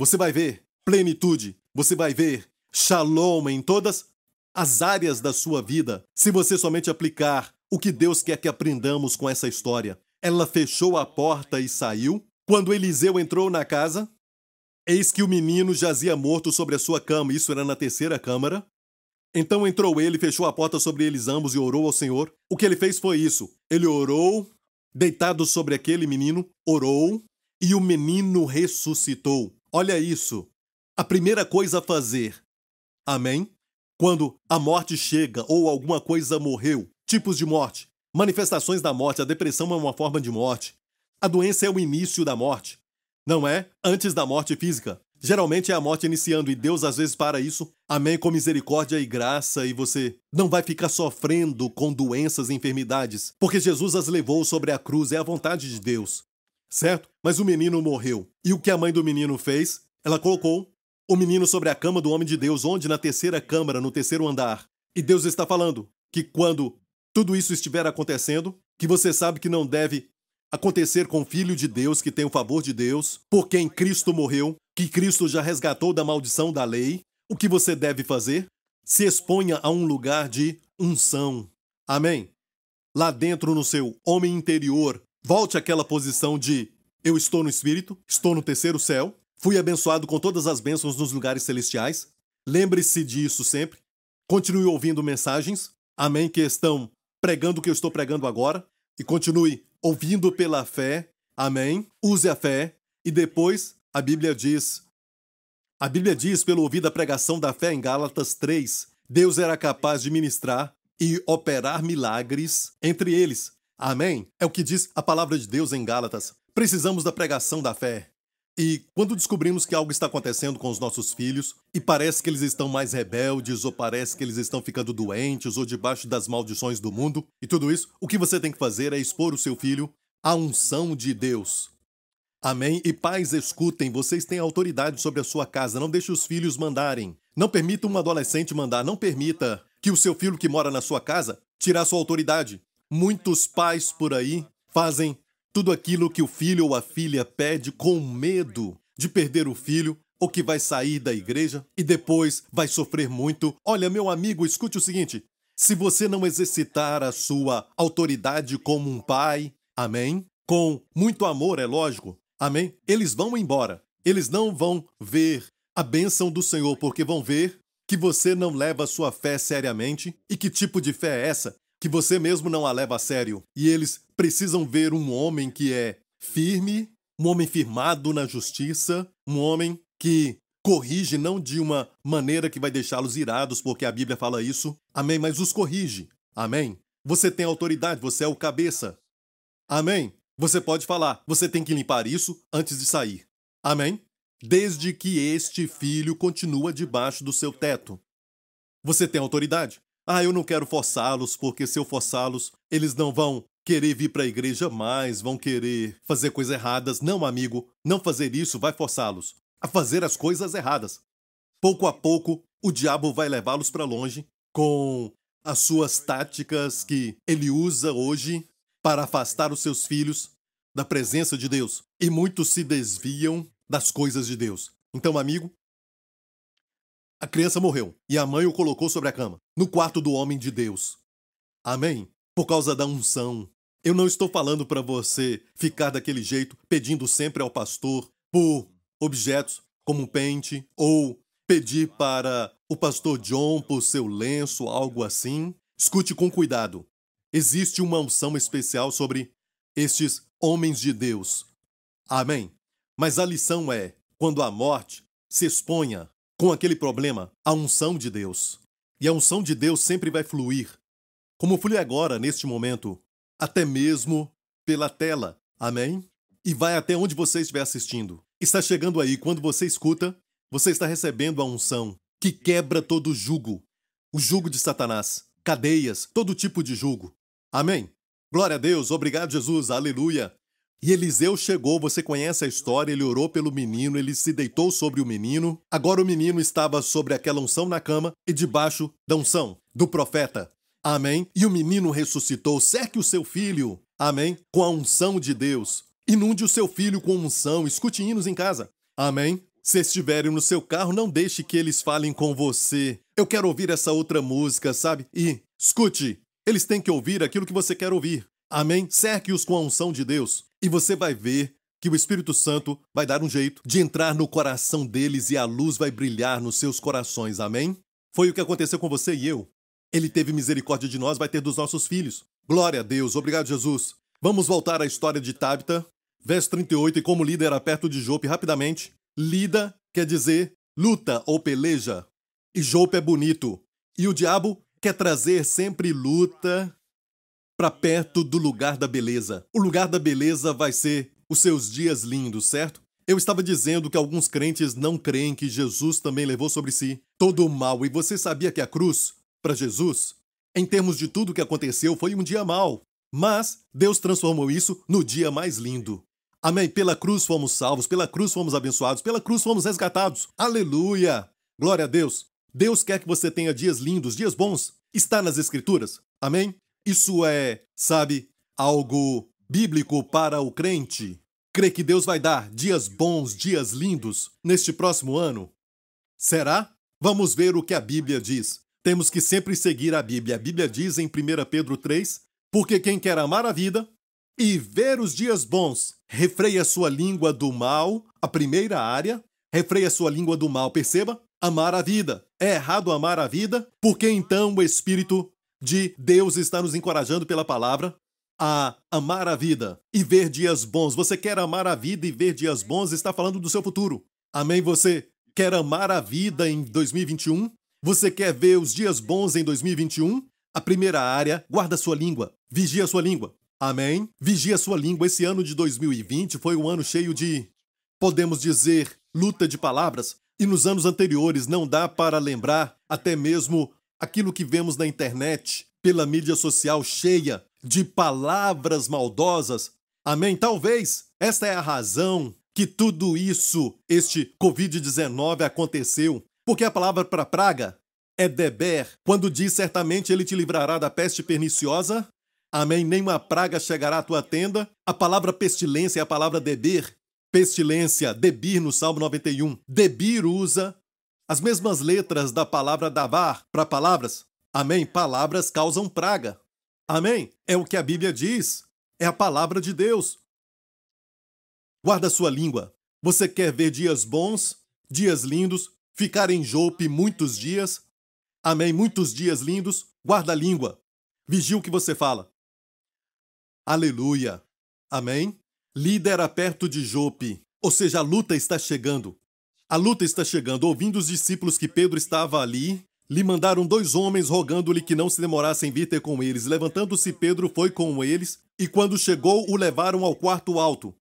você vai ver plenitude, você vai ver shalom em todas as áreas da sua vida, se você somente aplicar o que Deus quer que aprendamos com essa história. Ela fechou a porta e saiu. Quando Eliseu entrou na casa, eis que o menino jazia morto sobre a sua cama. Isso era na terceira câmara. Então entrou ele, fechou a porta sobre eles ambos e orou ao Senhor. O que ele fez foi isso. Ele orou, deitado sobre aquele menino, orou, e o menino ressuscitou. Olha isso. A primeira coisa a fazer. Amém? Quando a morte chega ou alguma coisa morreu, tipos de morte, manifestações da morte, a depressão é uma forma de morte. A doença é o início da morte. Não é antes da morte física. Geralmente é a morte iniciando e Deus às vezes para isso. Amém com misericórdia e graça e você não vai ficar sofrendo com doenças e enfermidades, porque Jesus as levou sobre a cruz, é a vontade de Deus. Certo? Mas o menino morreu. E o que a mãe do menino fez? Ela colocou o menino sobre a cama do homem de Deus, onde na terceira câmara, no terceiro andar. E Deus está falando que quando tudo isso estiver acontecendo, que você sabe que não deve acontecer com o filho de Deus que tem o favor de Deus, por quem Cristo morreu, que Cristo já resgatou da maldição da lei, o que você deve fazer? Se exponha a um lugar de unção. Amém? Lá dentro no seu homem interior, volte àquela posição de eu estou no espírito, estou no terceiro céu, Fui abençoado com todas as bênçãos nos lugares celestiais. Lembre-se disso sempre. Continue ouvindo mensagens, amém, que estão pregando o que eu estou pregando agora. E continue ouvindo pela fé, amém. Use a fé. E depois, a Bíblia diz. A Bíblia diz, pelo ouvir a pregação da fé em Gálatas 3, Deus era capaz de ministrar e operar milagres entre eles. Amém? É o que diz a palavra de Deus em Gálatas. Precisamos da pregação da fé. E quando descobrimos que algo está acontecendo com os nossos filhos e parece que eles estão mais rebeldes, ou parece que eles estão ficando doentes, ou debaixo das maldições do mundo, e tudo isso, o que você tem que fazer é expor o seu filho à unção de Deus. Amém? E pais, escutem, vocês têm autoridade sobre a sua casa, não deixe os filhos mandarem. Não permita um adolescente mandar, não permita que o seu filho que mora na sua casa tirar sua autoridade. Muitos pais por aí fazem tudo aquilo que o filho ou a filha pede com medo de perder o filho ou que vai sair da igreja e depois vai sofrer muito. Olha, meu amigo, escute o seguinte: se você não exercitar a sua autoridade como um pai, amém? Com muito amor, é lógico, amém? Eles vão embora. Eles não vão ver a bênção do Senhor, porque vão ver que você não leva a sua fé seriamente. E que tipo de fé é essa? Que você mesmo não a leva a sério. E eles precisam ver um homem que é firme, um homem firmado na justiça, um homem que corrige não de uma maneira que vai deixá-los irados, porque a Bíblia fala isso. Amém, mas os corrige. Amém. Você tem autoridade, você é o cabeça. Amém. Você pode falar, você tem que limpar isso antes de sair. Amém. Desde que este filho continua debaixo do seu teto. Você tem autoridade. Ah, eu não quero forçá-los, porque se eu forçá-los, eles não vão querer vir para a igreja mais, vão querer fazer coisas erradas. Não, amigo, não fazer isso vai forçá-los a fazer as coisas erradas. Pouco a pouco, o diabo vai levá-los para longe com as suas táticas que ele usa hoje para afastar os seus filhos da presença de Deus. E muitos se desviam das coisas de Deus. Então, amigo, a criança morreu e a mãe o colocou sobre a cama, no quarto do homem de Deus. Amém? Por causa da unção. Eu não estou falando para você ficar daquele jeito, pedindo sempre ao pastor por objetos como um pente ou pedir para o pastor John por seu lenço, algo assim. Escute com cuidado. Existe uma unção especial sobre estes homens de Deus. Amém? Mas a lição é: quando a morte se exponha com aquele problema a unção de Deus. E a unção de Deus sempre vai fluir, como flui agora, neste momento, até mesmo pela tela. Amém? E vai até onde você estiver assistindo. Está chegando aí, quando você escuta, você está recebendo a unção que quebra todo jugo. O jugo de Satanás, cadeias, todo tipo de jugo. Amém? Glória a Deus, obrigado Jesus, aleluia. E Eliseu chegou, você conhece a história, ele orou pelo menino, ele se deitou sobre o menino. Agora o menino estava sobre aquela unção na cama e debaixo da unção do profeta. Amém? E o menino ressuscitou. Cerque o seu filho, amém? Com a unção de Deus. Inunde o seu filho com unção. Escute hinos em casa. Amém? Se estiverem no seu carro, não deixe que eles falem com você. Eu quero ouvir essa outra música, sabe? E escute, eles têm que ouvir aquilo que você quer ouvir. Amém? Cerque-os com a unção de Deus. E você vai ver que o Espírito Santo vai dar um jeito de entrar no coração deles e a luz vai brilhar nos seus corações. Amém? Foi o que aconteceu com você e eu. Ele teve misericórdia de nós, vai ter dos nossos filhos. Glória a Deus. Obrigado, Jesus. Vamos voltar à história de Tabita. Verso 38, e como Lida era perto de Jope, rapidamente. Lida quer dizer luta ou peleja. E Jope é bonito. E o diabo quer trazer sempre luta para perto do lugar da beleza. O lugar da beleza vai ser os seus dias lindos, certo? Eu estava dizendo que alguns crentes não creem que Jesus também levou sobre si todo o mal, e você sabia que a cruz, para Jesus, em termos de tudo que aconteceu, foi um dia mau. Mas Deus transformou isso no dia mais lindo. Amém. Pela cruz fomos salvos, pela cruz fomos abençoados, pela cruz fomos resgatados. Aleluia! Glória a Deus. Deus quer que você tenha dias lindos, dias bons. Está nas Escrituras. Amém? Isso é, sabe, algo bíblico para o crente. Crê que Deus vai dar dias bons, dias lindos neste próximo ano? Será? Vamos ver o que a Bíblia diz. Temos que sempre seguir a Bíblia. A Bíblia diz em 1 Pedro 3: Porque quem quer amar a vida e ver os dias bons, refreia sua língua do mal, a primeira área, refreia sua língua do mal, perceba? Amar a vida. É errado amar a vida? Porque então o Espírito de Deus está nos encorajando pela palavra a amar a vida e ver dias bons. Você quer amar a vida e ver dias bons? Está falando do seu futuro. Amém? Você quer amar a vida em 2021? Você quer ver os dias bons em 2021? A primeira área, guarda sua língua. Vigia sua língua. Amém? Vigia sua língua. Esse ano de 2020 foi um ano cheio de, podemos dizer, luta de palavras. E nos anos anteriores não dá para lembrar até mesmo aquilo que vemos na internet, pela mídia social cheia de palavras maldosas. Amém? Talvez esta é a razão que tudo isso, este Covid-19 aconteceu. Porque a palavra para praga é deber, quando diz certamente ele te livrará da peste perniciosa. Amém? Nenhuma praga chegará à tua tenda. A palavra pestilência é a palavra deber. Pestilência, debir no Salmo 91. Debir usa as mesmas letras da palavra davar para palavras. Amém? Palavras causam praga. Amém? É o que a Bíblia diz. É a palavra de Deus. Guarda sua língua. Você quer ver dias bons, dias lindos, ficar em Jope muitos dias? Amém? Muitos dias lindos. Guarda a língua. Vigia o que você fala. Aleluia. Amém? Líder perto de Jope. Ou seja, a luta está chegando. A luta está chegando. Ouvindo os discípulos que Pedro estava ali, lhe mandaram dois homens rogando-lhe que não se demorasse em vir ter com eles. Levantando-se, Pedro foi com eles, e quando chegou, o levaram ao quarto alto.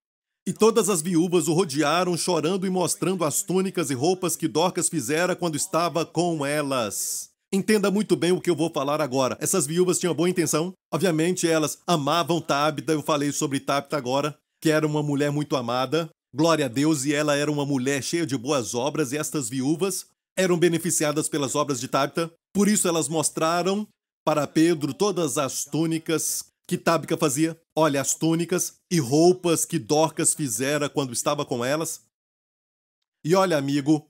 E todas as viúvas o rodearam, chorando e mostrando as túnicas e roupas que Dorcas fizera quando estava com elas. Entenda muito bem o que eu vou falar agora. Essas viúvas tinham boa intenção. Obviamente, elas amavam Tabita. Eu falei sobre Tabita agora, que era uma mulher muito amada. Glória a Deus, e ela era uma mulher cheia de boas obras, e estas viúvas eram beneficiadas pelas obras de Tabita, por isso elas mostraram para Pedro todas as túnicas que Tábica fazia. Olha, as túnicas e roupas que Dorcas fizera quando estava com elas. E olha, amigo,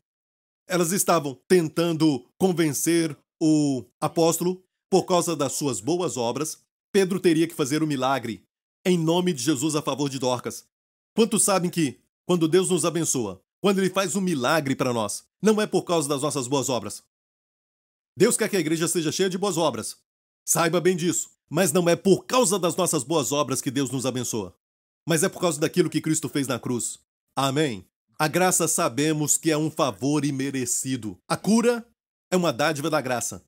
elas estavam tentando convencer o apóstolo por causa das suas boas obras. Pedro teria que fazer o um milagre em nome de Jesus a favor de Dorcas. Quantos sabem que, quando Deus nos abençoa, quando Ele faz um milagre para nós, não é por causa das nossas boas obras. Deus quer que a igreja seja cheia de boas obras. Saiba bem disso. Mas não é por causa das nossas boas obras que Deus nos abençoa. Mas é por causa daquilo que Cristo fez na cruz. Amém. A graça sabemos que é um favor imerecido. A cura é uma dádiva da graça.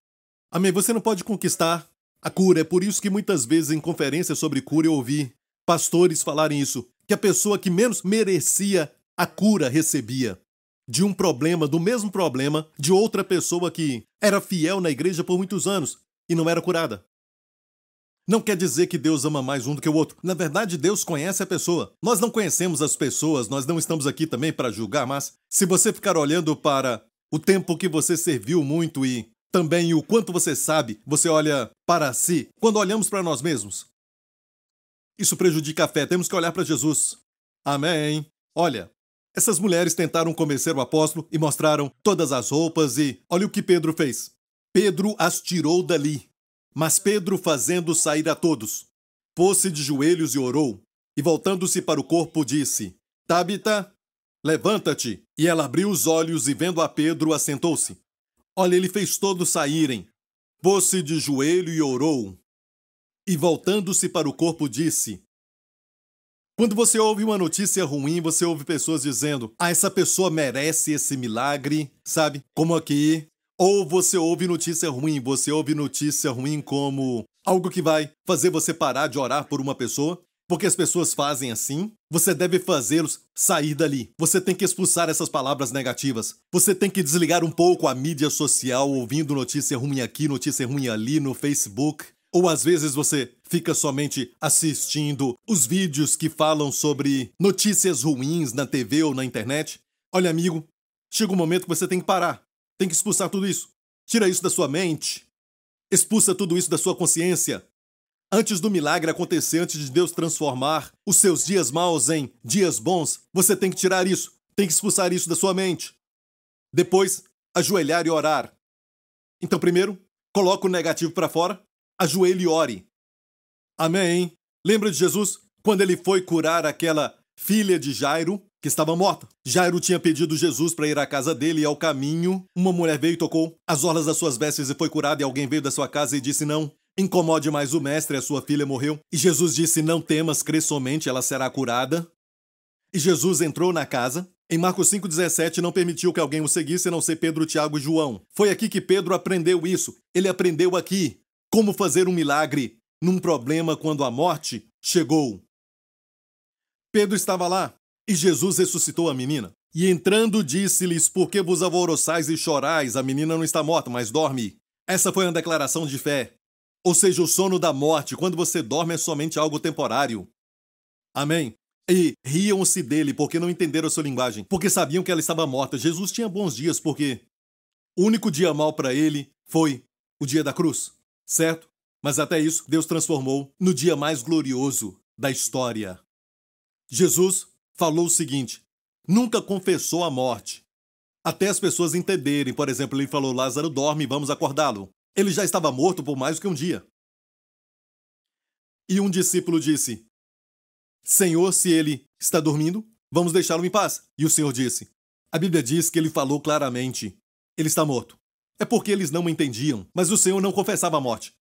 Amém. Você não pode conquistar a cura. É por isso que muitas vezes em conferências sobre cura eu ouvi pastores falarem isso. Que a pessoa que menos merecia a cura recebia de um problema, do mesmo problema, de outra pessoa que era fiel na igreja por muitos anos e não era curada. Não quer dizer que Deus ama mais um do que o outro. Na verdade, Deus conhece a pessoa. Nós não conhecemos as pessoas, nós não estamos aqui também para julgar, mas se você ficar olhando para o tempo que você serviu muito e também o quanto você sabe, você olha para si. Quando olhamos para nós mesmos, isso prejudica a fé. Temos que olhar para Jesus. Amém. Olha, Essas mulheres tentaram convencer o apóstolo e mostraram todas as roupas e olha o que Pedro fez. Pedro as tirou dali. Mas Pedro, fazendo sair a todos, pôs-se de joelhos e orou, e voltando-se para o corpo, disse: Tabita, levanta-te. E ela abriu os olhos e, vendo a Pedro, assentou-se. Olha, ele fez todos saírem. Pôs-se de joelho e orou. E voltando-se para o corpo, disse: Quando você ouve uma notícia ruim, você ouve pessoas dizendo: Ah, essa pessoa merece esse milagre, sabe? Como aqui. Ou você ouve notícia ruim, você ouve notícia ruim como algo que vai fazer você parar de orar por uma pessoa, porque as pessoas fazem assim, você deve fazê-los sair dali. Você tem que expulsar essas palavras negativas. Você tem que desligar um pouco a mídia social ouvindo notícia ruim aqui, notícia ruim ali no Facebook. Ou às vezes você fica somente assistindo os vídeos que falam sobre notícias ruins na TV ou na internet. Olha, amigo, chega um momento que você tem que parar. Tem que expulsar tudo isso. Tira isso da sua mente. Expulsa tudo isso da sua consciência. Antes do milagre acontecer, antes de Deus transformar os seus dias maus em dias bons, você tem que tirar isso, tem que expulsar isso da sua mente. Depois, ajoelhar e orar. Então, primeiro, coloca o negativo para fora, ajoelhe e ore. Amém. Lembra de Jesus quando ele foi curar aquela filha de Jairo? que estava morta. Jairo tinha pedido Jesus para ir à casa dele e ao caminho, uma mulher veio e tocou as orlas das suas vestes e foi curada e alguém veio da sua casa e disse não. Incomode mais o mestre, a sua filha morreu. E Jesus disse: Não temas, crê somente, ela será curada. E Jesus entrou na casa. Em Marcos 5,17, não permitiu que alguém o seguisse, a não ser Pedro, Tiago e João. Foi aqui que Pedro aprendeu isso. Ele aprendeu aqui como fazer um milagre num problema quando a morte chegou. Pedro estava lá, e Jesus ressuscitou a menina. E entrando, disse-lhes: Por que vos alvoroçais e chorais? A menina não está morta, mas dorme. Essa foi uma declaração de fé. Ou seja, o sono da morte, quando você dorme, é somente algo temporário. Amém? E riam-se dele porque não entenderam a sua linguagem, porque sabiam que ela estava morta. Jesus tinha bons dias porque o único dia mal para ele foi o dia da cruz, certo? Mas até isso, Deus transformou no dia mais glorioso da história. Jesus falou o seguinte: nunca confessou a morte. Até as pessoas entenderem, por exemplo, ele falou: Lázaro dorme, vamos acordá-lo. Ele já estava morto por mais do que um dia. E um discípulo disse: Senhor, se ele está dormindo, vamos deixá-lo em paz. E o Senhor disse: A Bíblia diz que ele falou claramente: Ele está morto. É porque eles não entendiam, mas o Senhor não confessava a morte.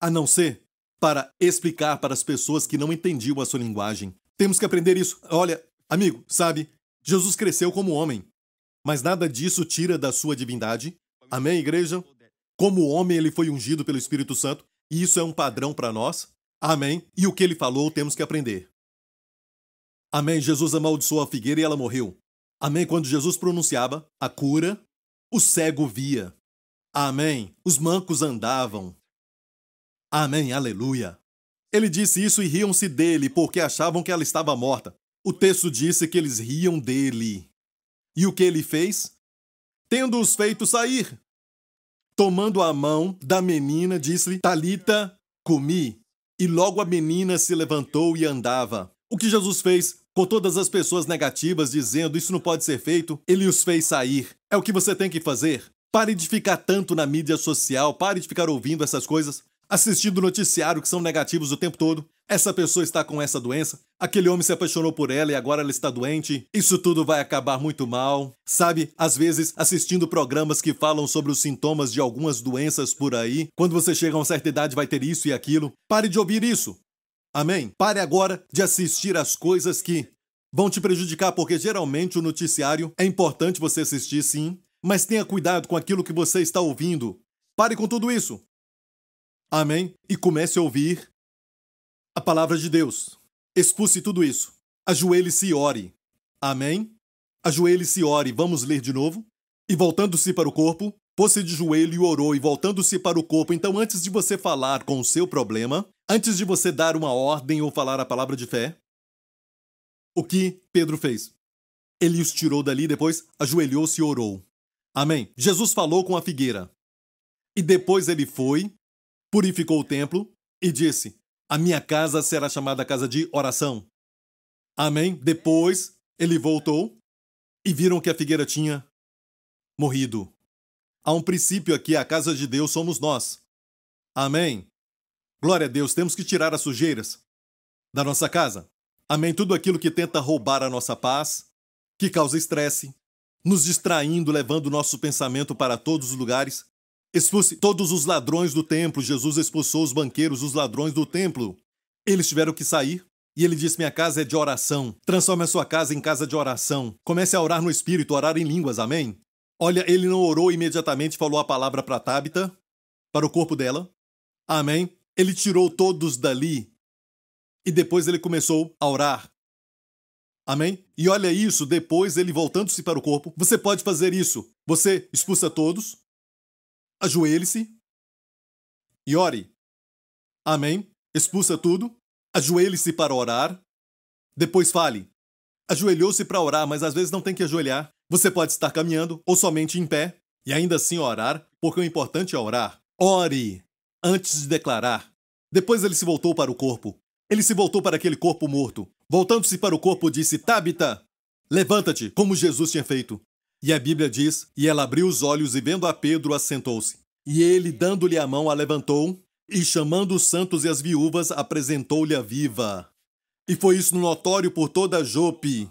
A não ser para explicar para as pessoas que não entendiam a sua linguagem. Temos que aprender isso. Olha, amigo, sabe? Jesus cresceu como homem, mas nada disso tira da sua divindade. Amém, igreja? Como homem, ele foi ungido pelo Espírito Santo, e isso é um padrão para nós. Amém? E o que ele falou, temos que aprender. Amém. Jesus amaldiçoou a figueira e ela morreu. Amém. Quando Jesus pronunciava a cura, o cego via. Amém. Os mancos andavam. Amém. Aleluia. Ele disse isso e riam-se dele, porque achavam que ela estava morta. O texto disse que eles riam dele. E o que ele fez? Tendo-os feito sair. Tomando a mão da menina, disse-lhe: Talita, comi. E logo a menina se levantou e andava. O que Jesus fez com todas as pessoas negativas dizendo isso não pode ser feito, ele os fez sair. É o que você tem que fazer. Pare de ficar tanto na mídia social, pare de ficar ouvindo essas coisas assistindo noticiário que são negativos o tempo todo. Essa pessoa está com essa doença, aquele homem se apaixonou por ela e agora ela está doente. Isso tudo vai acabar muito mal. Sabe, às vezes assistindo programas que falam sobre os sintomas de algumas doenças por aí. Quando você chega a uma certa idade vai ter isso e aquilo. Pare de ouvir isso. Amém? Pare agora de assistir às coisas que vão te prejudicar, porque geralmente o noticiário é importante você assistir sim, mas tenha cuidado com aquilo que você está ouvindo. Pare com tudo isso. Amém? E comece a ouvir a palavra de Deus. Expulse tudo isso. Ajoelhe-se e ore. Amém? Ajoelhe-se e ore. Vamos ler de novo? E voltando-se para o corpo, pôs-se de joelho e orou, e voltando-se para o corpo. Então, antes de você falar com o seu problema, antes de você dar uma ordem ou falar a palavra de fé, o que Pedro fez? Ele os tirou dali, depois ajoelhou-se e orou. Amém? Jesus falou com a figueira. E depois ele foi purificou o templo e disse: A minha casa será chamada casa de oração. Amém? Depois, ele voltou e viram que a figueira tinha morrido. Há um princípio aqui: a casa de Deus somos nós. Amém. Glória a Deus, temos que tirar as sujeiras da nossa casa. Amém. Tudo aquilo que tenta roubar a nossa paz, que causa estresse, nos distraindo, levando o nosso pensamento para todos os lugares. Expulse todos os ladrões do templo. Jesus expulsou os banqueiros, os ladrões do templo. Eles tiveram que sair. E ele disse: Minha casa é de oração. Transforme a sua casa em casa de oração. Comece a orar no Espírito, orar em línguas. Amém? Olha, ele não orou imediatamente, falou a palavra para Tabita, para o corpo dela. Amém? Ele tirou todos dali. E depois ele começou a orar. Amém? E olha isso, depois ele voltando-se para o corpo, você pode fazer isso. Você expulsa todos, ajoelhe-se e ore. Amém? Expulsa tudo, ajoelhe-se para orar, depois fale. Ajoelhou-se para orar, mas às vezes não tem que ajoelhar. Você pode estar caminhando ou somente em pé e ainda assim orar, porque o importante é orar. Ore antes de declarar. Depois ele se voltou para o corpo. Ele se voltou para aquele corpo morto. Voltando-se para o corpo, disse: Tabita, levanta-te, como Jesus tinha feito. E a Bíblia diz: E ela abriu os olhos e, vendo a Pedro, assentou-se. E ele, dando-lhe a mão, a levantou e, chamando os santos e as viúvas, apresentou-lhe a viva. E foi isso notório por toda Jope.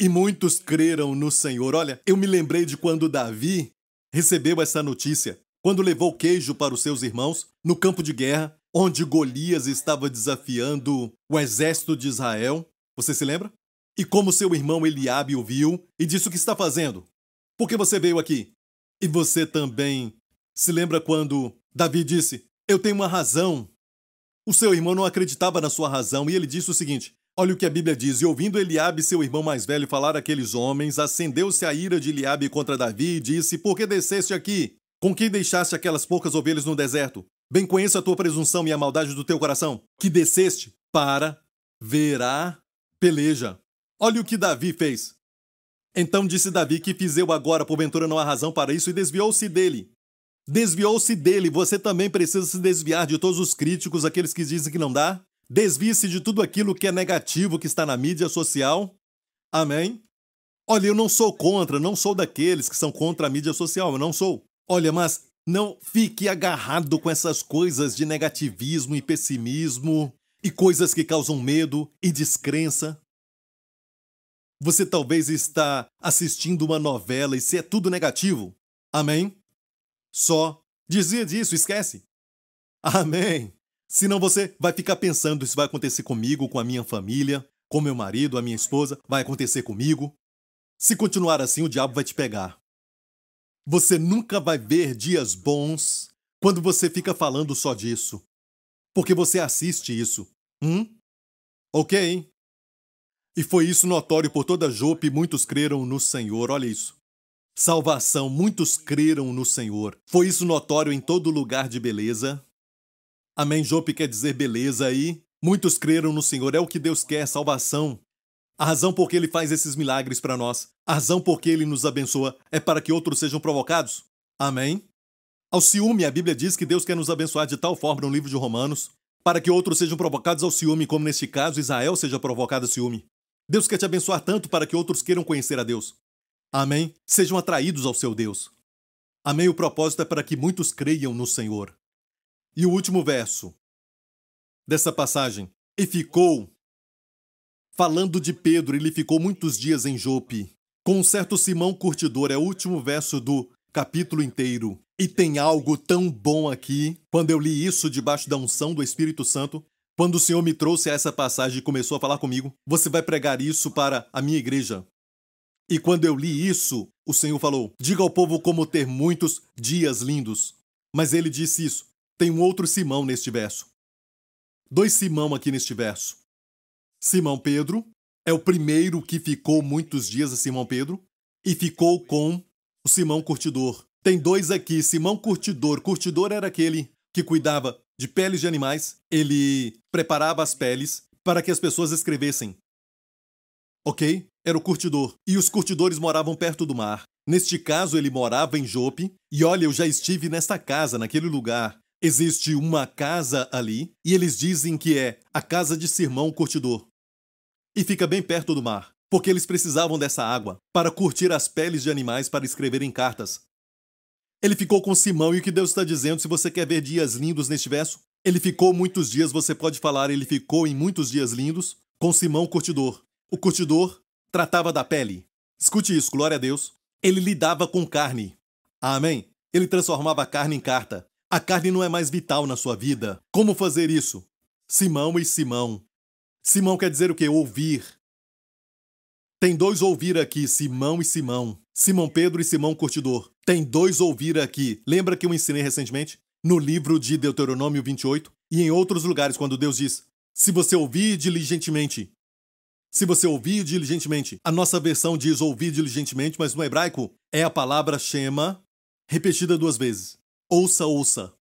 E muitos creram no Senhor. Olha, eu me lembrei de quando Davi recebeu essa notícia, quando levou queijo para os seus irmãos no campo de guerra, onde Golias estava desafiando o exército de Israel. Você se lembra? E como seu irmão Eliabe o viu e disse o que está fazendo? Por que você veio aqui? E você também se lembra quando Davi disse: Eu tenho uma razão. O seu irmão não acreditava na sua razão e ele disse o seguinte: Olha o que a Bíblia diz. E ouvindo Eliabe, seu irmão mais velho, falar àqueles homens, acendeu-se a ira de Eliabe contra Davi e disse: Por que desceste aqui? Com quem deixaste aquelas poucas ovelhas no deserto? Bem conheço a tua presunção e a maldade do teu coração, que desceste para ver a peleja. Olha o que Davi fez. Então disse Davi que fiz eu agora, porventura não há razão para isso, e desviou-se dele. Desviou-se dele. Você também precisa se desviar de todos os críticos, aqueles que dizem que não dá. Desvie-se de tudo aquilo que é negativo que está na mídia social. Amém? Olha, eu não sou contra, não sou daqueles que são contra a mídia social, eu não sou. Olha, mas não fique agarrado com essas coisas de negativismo e pessimismo e coisas que causam medo e descrença. Você talvez está assistindo uma novela e se é tudo negativo. Amém? Só dizia disso, esquece. Amém. Senão você vai ficar pensando isso vai acontecer comigo, com a minha família, com meu marido, a minha esposa, vai acontecer comigo. Se continuar assim, o diabo vai te pegar. Você nunca vai ver dias bons quando você fica falando só disso. Porque você assiste isso. Hum? Ok. E foi isso notório por toda Jope, muitos creram no Senhor. Olha isso. Salvação, muitos creram no Senhor. Foi isso notório em todo lugar de beleza. Amém. Jope quer dizer beleza aí. Muitos creram no Senhor. É o que Deus quer, salvação. A razão por que ele faz esses milagres para nós, a razão por que ele nos abençoa, é para que outros sejam provocados. Amém? Ao ciúme, a Bíblia diz que Deus quer nos abençoar de tal forma no livro de Romanos, para que outros sejam provocados ao ciúme, como neste caso Israel seja provocado ao ciúme. Deus quer te abençoar tanto para que outros queiram conhecer a Deus. Amém? Sejam atraídos ao seu Deus. Amém? O propósito é para que muitos creiam no Senhor. E o último verso dessa passagem. E ficou. Falando de Pedro, ele ficou muitos dias em Jope. Com um certo Simão Curtidor, é o último verso do capítulo inteiro. E tem algo tão bom aqui, quando eu li isso debaixo da unção do Espírito Santo, quando o Senhor me trouxe a essa passagem e começou a falar comigo, você vai pregar isso para a minha igreja. E quando eu li isso, o Senhor falou: Diga ao povo como ter muitos dias lindos. Mas ele disse isso. Tem um outro Simão neste verso. Dois Simão aqui neste verso. Simão Pedro é o primeiro que ficou muitos dias a Simão Pedro e ficou com o Simão Curtidor. Tem dois aqui, Simão Curtidor. Curtidor era aquele que cuidava de peles de animais, ele preparava as peles para que as pessoas escrevessem. Ok? Era o curtidor. E os curtidores moravam perto do mar. Neste caso, ele morava em Jope. E olha, eu já estive nesta casa, naquele lugar. Existe uma casa ali, e eles dizem que é a casa de Simão Curtidor. E fica bem perto do mar. porque eles precisavam dessa água para curtir as peles de animais para escreverem cartas. Ele ficou com Simão e o que Deus está dizendo, se você quer ver dias lindos neste verso, ele ficou muitos dias, você pode falar, ele ficou em muitos dias lindos com Simão curtidor. O curtidor tratava da pele. Escute isso, glória a Deus. Ele lidava com carne. Amém. Ele transformava a carne em carta. A carne não é mais vital na sua vida. Como fazer isso? Simão e Simão. Simão quer dizer o que? Ouvir. Tem dois ouvir aqui, Simão e Simão. Simão Pedro e Simão Curtidor. Tem dois ouvir aqui. Lembra que eu ensinei recentemente? No livro de Deuteronômio 28 e em outros lugares, quando Deus diz: Se você ouvir diligentemente. Se você ouvir diligentemente. A nossa versão diz ouvir diligentemente, mas no hebraico é a palavra Shema repetida duas vezes. Ouça, ouça.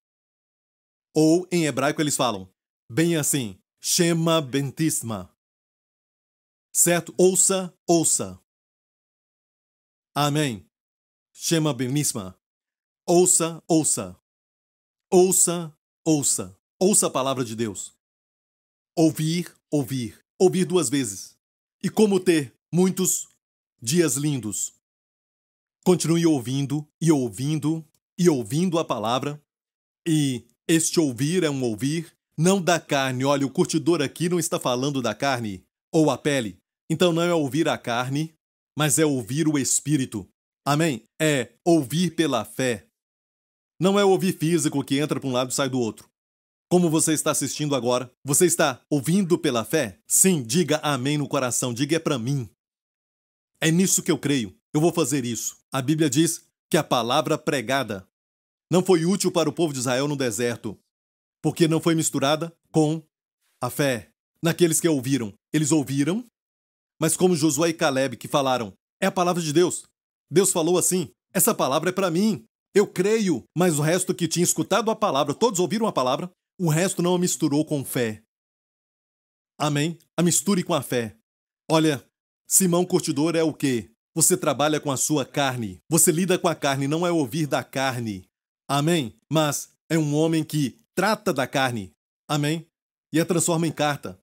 Ou em hebraico eles falam bem assim: Shema bentisma. Certo? Ouça, ouça. Amém. Shema bentisma. Ouça, ouça. Ouça, ouça. Ouça a palavra de Deus. Ouvir, ouvir. Ouvir duas vezes. E como ter muitos dias lindos. Continue ouvindo e ouvindo e ouvindo a palavra. E este ouvir é um ouvir não da carne. Olha, o curtidor aqui não está falando da carne ou a pele. Então não é ouvir a carne, mas é ouvir o espírito. Amém? É ouvir pela fé. Não é ouvir físico que entra para um lado e sai do outro. Como você está assistindo agora, você está ouvindo pela fé? Sim, diga amém no coração, diga é para mim. É nisso que eu creio. Eu vou fazer isso. A Bíblia diz que a palavra pregada não foi útil para o povo de Israel no deserto, porque não foi misturada com a fé. Naqueles que ouviram, eles ouviram, mas como Josué e Caleb que falaram, é a palavra de Deus. Deus falou assim: essa palavra é para mim. Eu creio, mas o resto que tinha escutado a palavra, todos ouviram a palavra, o resto não a misturou com fé. Amém? A misture com a fé. Olha, Simão Curtidor é o quê? Você trabalha com a sua carne. Você lida com a carne, não é ouvir da carne. Amém? Mas é um homem que trata da carne. Amém? E a transforma em carta.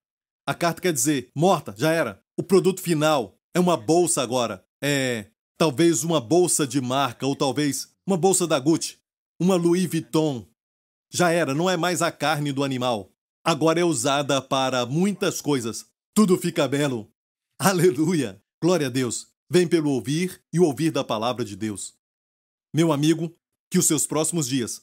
A carta quer dizer morta, já era. O produto final é uma bolsa agora. É talvez uma bolsa de marca ou talvez uma bolsa da Gucci, uma Louis Vuitton. Já era, não é mais a carne do animal. Agora é usada para muitas coisas. Tudo fica belo. Aleluia! Glória a Deus. Vem pelo ouvir e ouvir da palavra de Deus. Meu amigo, que os seus próximos dias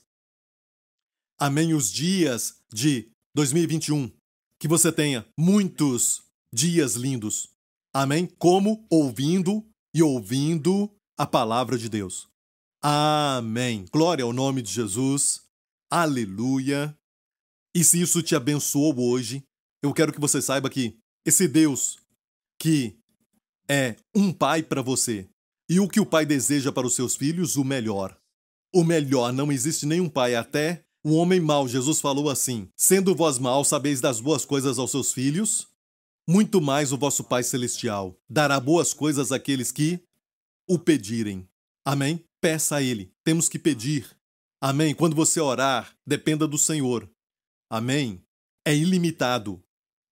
Amém. Os dias de 2021. Que você tenha muitos dias lindos. Amém. Como ouvindo e ouvindo a palavra de Deus. Amém. Glória ao nome de Jesus. Aleluia. E se isso te abençoou hoje, eu quero que você saiba que esse Deus que é um pai para você e o que o pai deseja para os seus filhos, o melhor. O melhor, não existe nenhum pai até o homem mau, Jesus falou assim: Sendo vós maus, sabeis das boas coisas aos seus filhos, muito mais o vosso Pai Celestial dará boas coisas àqueles que o pedirem. Amém? Peça a Ele. Temos que pedir. Amém? Quando você orar, dependa do Senhor. Amém? É ilimitado.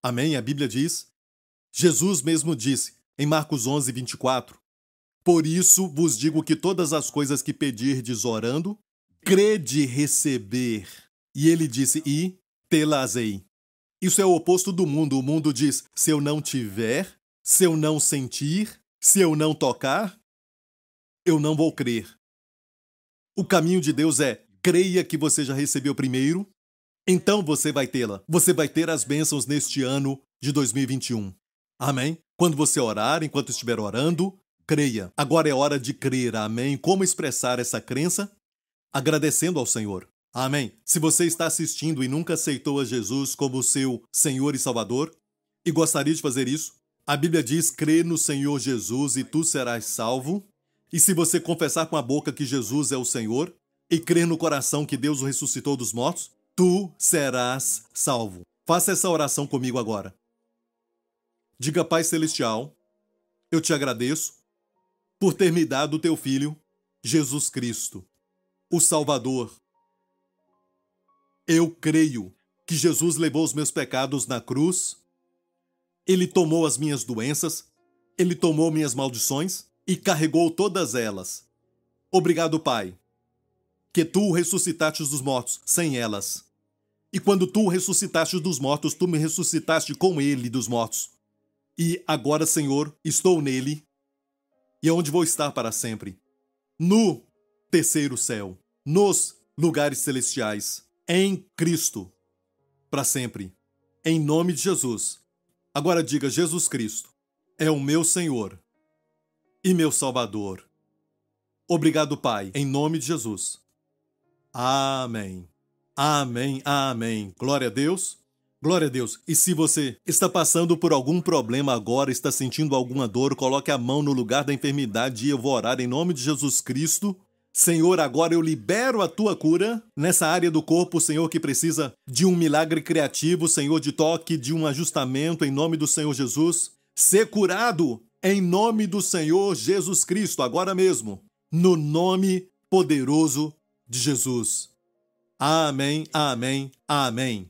Amém? A Bíblia diz. Jesus mesmo disse em Marcos 11, 24: Por isso vos digo que todas as coisas que pedirdes orando, crede receber. E ele disse: E telazei. Isso é o oposto do mundo. O mundo diz: se eu não tiver, se eu não sentir, se eu não tocar, eu não vou crer. O caminho de Deus é: creia que você já recebeu primeiro, então você vai tê-la. Você vai ter as bênçãos neste ano de 2021. Amém? Quando você orar, enquanto estiver orando, creia. Agora é hora de crer. Amém? Como expressar essa crença? Agradecendo ao Senhor. Amém. Se você está assistindo e nunca aceitou a Jesus como seu Senhor e Salvador e gostaria de fazer isso, a Bíblia diz: crê no Senhor Jesus e tu serás salvo. E se você confessar com a boca que Jesus é o Senhor e crer no coração que Deus o ressuscitou dos mortos, tu serás salvo. Faça essa oração comigo agora. Diga, Pai Celestial, eu te agradeço por ter me dado o teu Filho, Jesus Cristo o Salvador. Eu creio que Jesus levou os meus pecados na cruz, ele tomou as minhas doenças Ele tomou minhas maldições e carregou todas elas. Obrigado, Pai, que tu ressuscitaste dos mortos sem elas. E quando tu ressuscitaste dos mortos, tu me ressuscitaste com ele dos mortos. E agora, Senhor, estou nele. E onde vou estar para sempre? No terceiro céu, nos lugares celestiais, em Cristo, para sempre. Em nome de Jesus. Agora diga: Jesus Cristo é o meu Senhor e meu Salvador. Obrigado, Pai, em nome de Jesus. Amém. Amém. Amém. Glória a Deus. Glória a Deus. E se você está passando por algum problema agora, está sentindo alguma dor, coloque a mão no lugar da enfermidade e eu vou orar em nome de Jesus Cristo. Senhor, agora eu libero a tua cura nessa área do corpo, Senhor, que precisa de um milagre criativo, Senhor, de toque, de um ajustamento em nome do Senhor Jesus. Ser curado em nome do Senhor Jesus Cristo, agora mesmo, no nome poderoso de Jesus. Amém, amém, amém.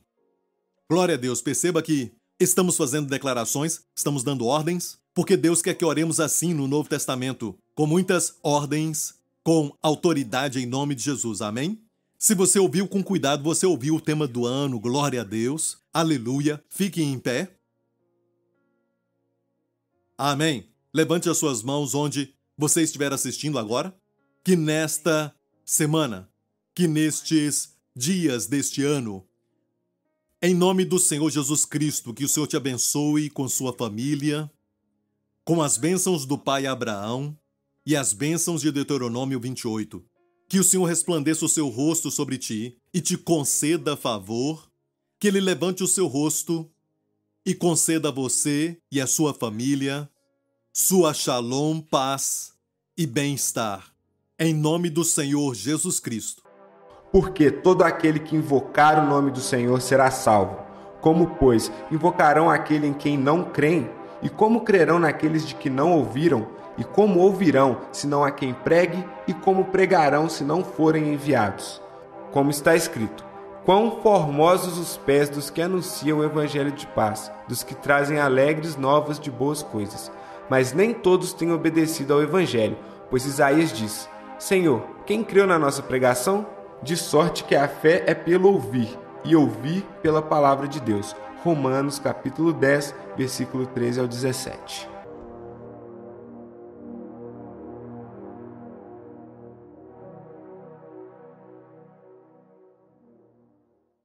Glória a Deus. Perceba que estamos fazendo declarações, estamos dando ordens, porque Deus quer que oremos assim no Novo Testamento, com muitas ordens com autoridade em nome de Jesus. Amém? Se você ouviu com cuidado, você ouviu o tema do ano, glória a Deus, aleluia, fique em pé. Amém. Levante as suas mãos onde você estiver assistindo agora. Que nesta semana, que nestes dias deste ano, em nome do Senhor Jesus Cristo, que o Senhor te abençoe com sua família, com as bênçãos do Pai Abraão, e as bênçãos de Deuteronômio 28. Que o Senhor resplandeça o seu rosto sobre ti e te conceda favor, que ele levante o seu rosto e conceda a você e a sua família sua shalom, paz e bem-estar. Em nome do Senhor Jesus Cristo. Porque todo aquele que invocar o nome do Senhor será salvo. Como, pois, invocarão aquele em quem não creem? E como crerão naqueles de que não ouviram? E como ouvirão, se não há quem pregue? E como pregarão, se não forem enviados? Como está escrito: Quão formosos os pés dos que anunciam o evangelho de paz, dos que trazem alegres novas de boas coisas. Mas nem todos têm obedecido ao evangelho, pois Isaías diz: Senhor, quem creu na nossa pregação? De sorte que a fé é pelo ouvir, e ouvir pela palavra de Deus. Romanos capítulo 10, versículo 13 ao 17.